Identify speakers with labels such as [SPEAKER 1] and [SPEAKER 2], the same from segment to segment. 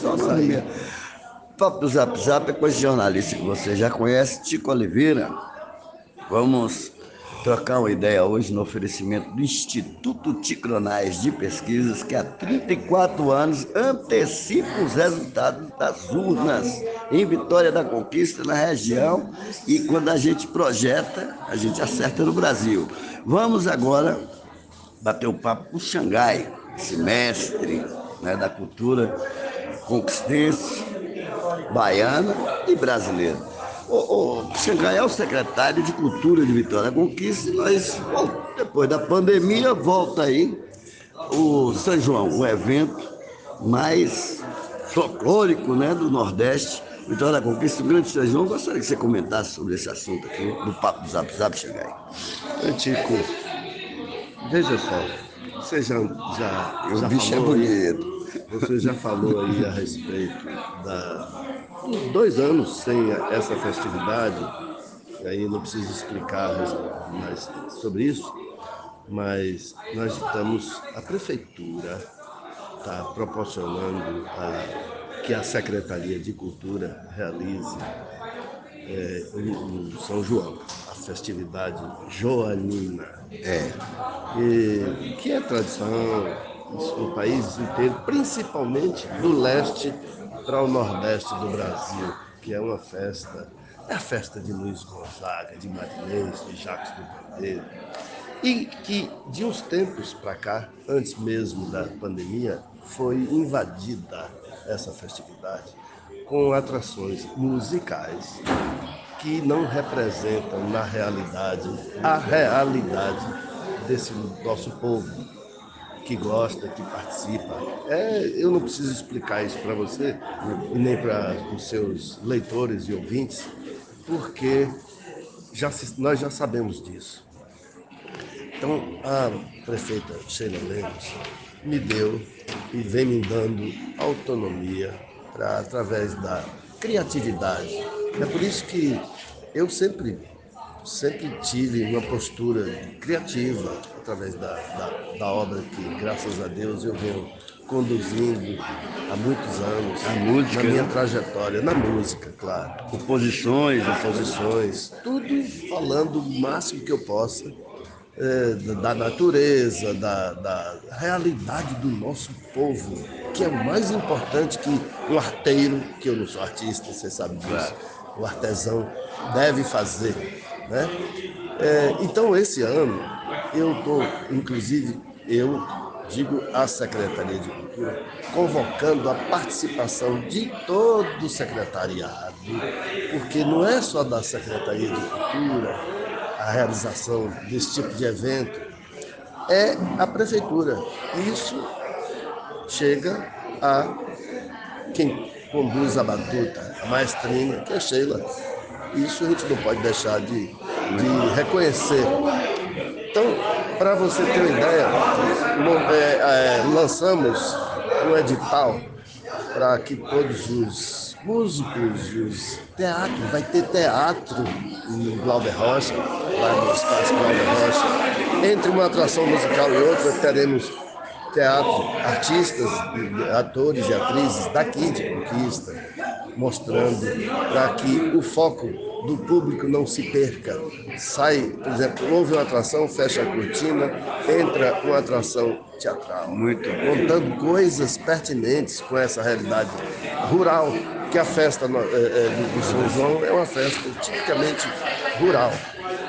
[SPEAKER 1] Só sair. Papo Zap Zap é com esse jornalista que você já conhece, Tico Oliveira. Vamos trocar uma ideia hoje no oferecimento do Instituto Ticronais de Pesquisas, que há 34 anos antecipa os resultados das urnas em Vitória da Conquista, na região, e quando a gente projeta, a gente acerta no Brasil. Vamos agora bater o papo com o Xangai, esse mestre né, da cultura conquistense, baiana e brasileira. O, o Xangai é o secretário de Cultura de Vitória da Conquista e nós, depois da pandemia, volta aí o São João, o evento mais folclórico né, do Nordeste, Vitória da Conquista, o Grande São João. Gostaria que você comentasse sobre esse assunto aqui, do Papo do Zap Zap Xangai.
[SPEAKER 2] Antico, veja só, você já, já,
[SPEAKER 1] o
[SPEAKER 2] já
[SPEAKER 1] bicho é
[SPEAKER 2] falou,
[SPEAKER 1] bonito.
[SPEAKER 2] Você já falou aí a respeito da, dos dois anos sem essa festividade, e aí não preciso explicar mais sobre isso, mas nós estamos, a prefeitura está proporcionando a, que a Secretaria de Cultura realize é, o, o São João, a festividade joanina.
[SPEAKER 1] É.
[SPEAKER 2] E, que é tradição no país inteiro, principalmente do leste para o nordeste do Brasil, que é uma festa, é a festa de Luiz Gonzaga, de Marinês, de Jacques do e que de uns tempos para cá, antes mesmo da pandemia, foi invadida essa festividade com atrações musicais que não representam na realidade a realidade desse nosso povo que gosta, que participa. É, eu não preciso explicar isso para você e nem para os seus leitores e ouvintes, porque já, nós já sabemos disso. Então, a prefeita Sheila Lemos me deu e vem me dando autonomia através da criatividade. É por isso que eu sempre sempre tive uma postura criativa através da, da, da, obra que, graças a Deus, eu venho conduzindo há muitos anos.
[SPEAKER 1] A música.
[SPEAKER 2] Na minha trajetória, na música, claro.
[SPEAKER 1] Composições,
[SPEAKER 2] Composições, tudo falando o máximo que eu possa é, da natureza, da, da realidade do nosso povo, que é mais importante que um arteiro, que eu não sou artista, você sabe disso, o artesão deve fazer. Né? É, então, esse ano, eu estou, inclusive, eu digo à Secretaria de Cultura, convocando a participação de todo o secretariado, porque não é só da Secretaria de Cultura, a realização desse tipo de evento é a prefeitura. Isso chega a quem conduz a batuta, a maestrina, que é Sheila. Isso a gente não pode deixar de, de reconhecer. Para você ter uma ideia, é, é, lançamos um edital para que todos os músicos, os teatros, vai ter teatro em Glauber Rocha, lá no espaço Glauber Rocha. Entre uma atração musical e outra, teremos teatro, artistas, atores e atrizes daqui de Conquista, mostrando para que o foco do público não se perca. Sai, por exemplo, houve uma atração, fecha a cortina, entra uma atração teatral.
[SPEAKER 1] Muito.
[SPEAKER 2] Contando coisas pertinentes com essa realidade rural que a festa é, é, do São João é uma festa tipicamente rural.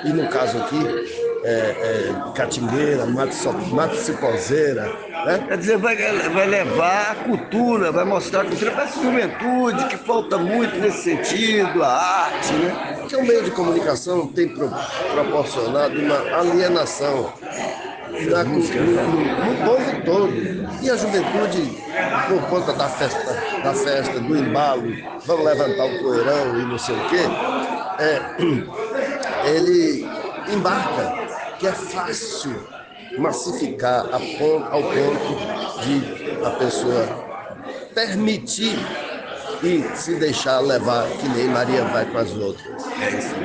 [SPEAKER 2] E no caso aqui, é, é, catingueira, mato ciposeira. Né?
[SPEAKER 1] Quer dizer, vai, vai levar a cultura, vai mostrar a cultura para a juventude, que falta muito nesse sentido, a arte, né?
[SPEAKER 2] Que o meio de comunicação tem pro, proporcionado uma alienação da, no, no, povo todo. E a juventude, por conta da festa, da festa, do embalo, vamos levantar o poeirão e não sei o quê, é, ele embarca, que é fácil massificar ponto, ao ponto de a pessoa permitir e se deixar levar que nem Maria vai com as outras.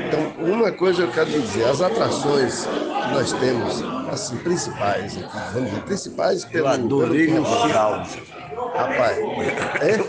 [SPEAKER 2] Então, uma coisa eu quero dizer, as atrações que nós temos, assim, principais, vamos dizer, principais pelo...
[SPEAKER 1] Eu adorei o.
[SPEAKER 2] Rapaz, é?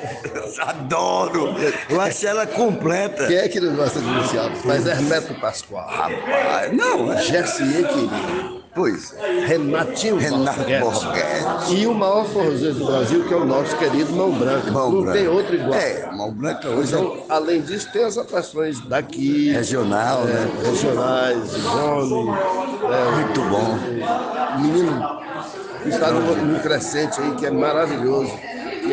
[SPEAKER 1] Adoro! Eu achei ela completa.
[SPEAKER 2] Quem é que não gosta de Luci Alves? Mas Hermeto Pascoal.
[SPEAKER 1] Rapaz, não, é.
[SPEAKER 2] Gersier querido.
[SPEAKER 1] Pois.
[SPEAKER 2] Renatinho
[SPEAKER 1] Renato
[SPEAKER 2] Borghetti. E o maior forrozeiro do Brasil, que é o nosso querido Mão Branca.
[SPEAKER 1] Mão
[SPEAKER 2] não
[SPEAKER 1] Branca.
[SPEAKER 2] tem outro igual.
[SPEAKER 1] É, Mão Branca hoje é
[SPEAKER 2] Então, além disso, tem as atrações daqui,
[SPEAKER 1] regional,
[SPEAKER 2] é,
[SPEAKER 1] né?
[SPEAKER 2] regionais, Johnny, é,
[SPEAKER 1] Muito bom.
[SPEAKER 2] menino está no, no crescente aí, que é maravilhoso,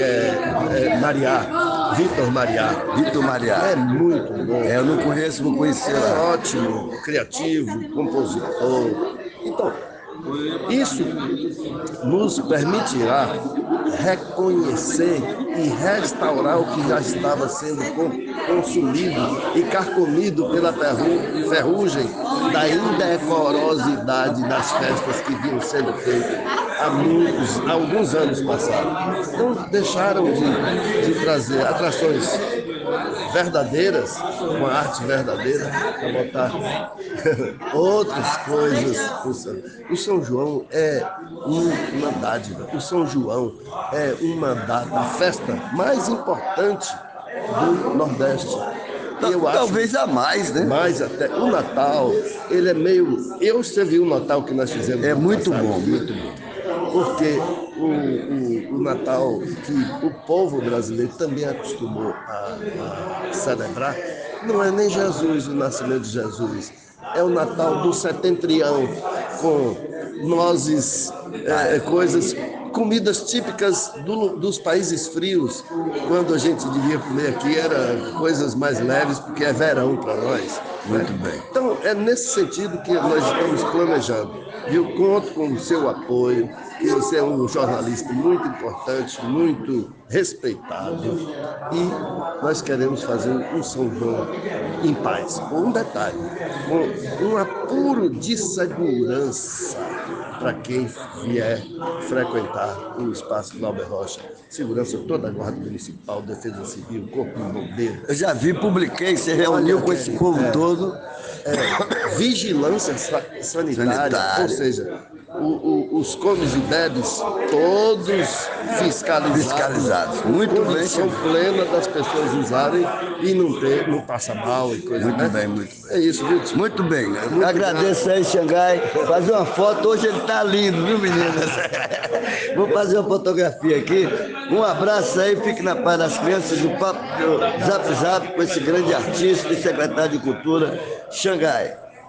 [SPEAKER 2] é, é Mariá, Vitor Mariá.
[SPEAKER 1] Vitor Mariá.
[SPEAKER 2] É muito bom.
[SPEAKER 1] É, eu não conheço, não conhecia.
[SPEAKER 2] É ótimo, criativo, compositor. Então, isso nos permitirá reconhecer e restaurar o que já estava sendo con- consumido e carcomido pela ferru- ferrugem da indecorosidade das festas que vinham sendo feitas há, muitos, há alguns anos passados. Então, deixaram de, de trazer atrações verdadeiras, uma arte verdadeira, para botar outras coisas. O São João é um- uma dádiva, o São João é uma data, a festa mais importante do Nordeste. E eu acho
[SPEAKER 1] Talvez a mais, né?
[SPEAKER 2] mais até o Natal, ele é meio. Eu viu o Natal que nós fizemos.
[SPEAKER 1] É muito
[SPEAKER 2] passado?
[SPEAKER 1] bom, muito bom.
[SPEAKER 2] Porque o, o, o Natal que o povo brasileiro também acostumou a, a celebrar, não é nem Jesus, o nascimento de Jesus. É o Natal do setentrião, com nozes, é, coisas, comidas típicas do- dos países frios. Quando a gente devia comer aqui, era coisas mais leves, porque é verão para nós. né?
[SPEAKER 1] Muito bem.
[SPEAKER 2] Então, é nesse sentido que nós estamos planejando. E eu conto com o seu apoio, que você é um jornalista muito importante, muito respeitado. E nós queremos fazer um São João em paz. Com um detalhe, com um apuro de segurança para quem vier frequentar o espaço Glauber Rocha. Segurança toda a Guarda Municipal, Defesa Civil, Corpo de Bombeiro,
[SPEAKER 1] Eu já vi, publiquei, você reuniu com esse povo
[SPEAKER 2] É.
[SPEAKER 1] todo.
[SPEAKER 2] é, vigilância sa- sanitária,
[SPEAKER 1] Sanitária.
[SPEAKER 2] ou seja, o- o- os comes e bebes todos fiscalizados.
[SPEAKER 1] Fiscalizados. Muito bem,
[SPEAKER 2] Condição
[SPEAKER 1] senhor.
[SPEAKER 2] plena das pessoas usarem e não ter, não passa mal e coisa
[SPEAKER 1] Muito
[SPEAKER 2] né?
[SPEAKER 1] bem, muito bem.
[SPEAKER 2] É isso, viu, tio?
[SPEAKER 1] Muito bem. Agradeço aí, Xangai. Fazer uma foto. Hoje ele tá lindo, viu, meninas? Vou fazer uma fotografia aqui. Um abraço aí, fique na paz das crianças do Papo do Zap Zap com esse grande artista e secretário de Cultura, Xangai.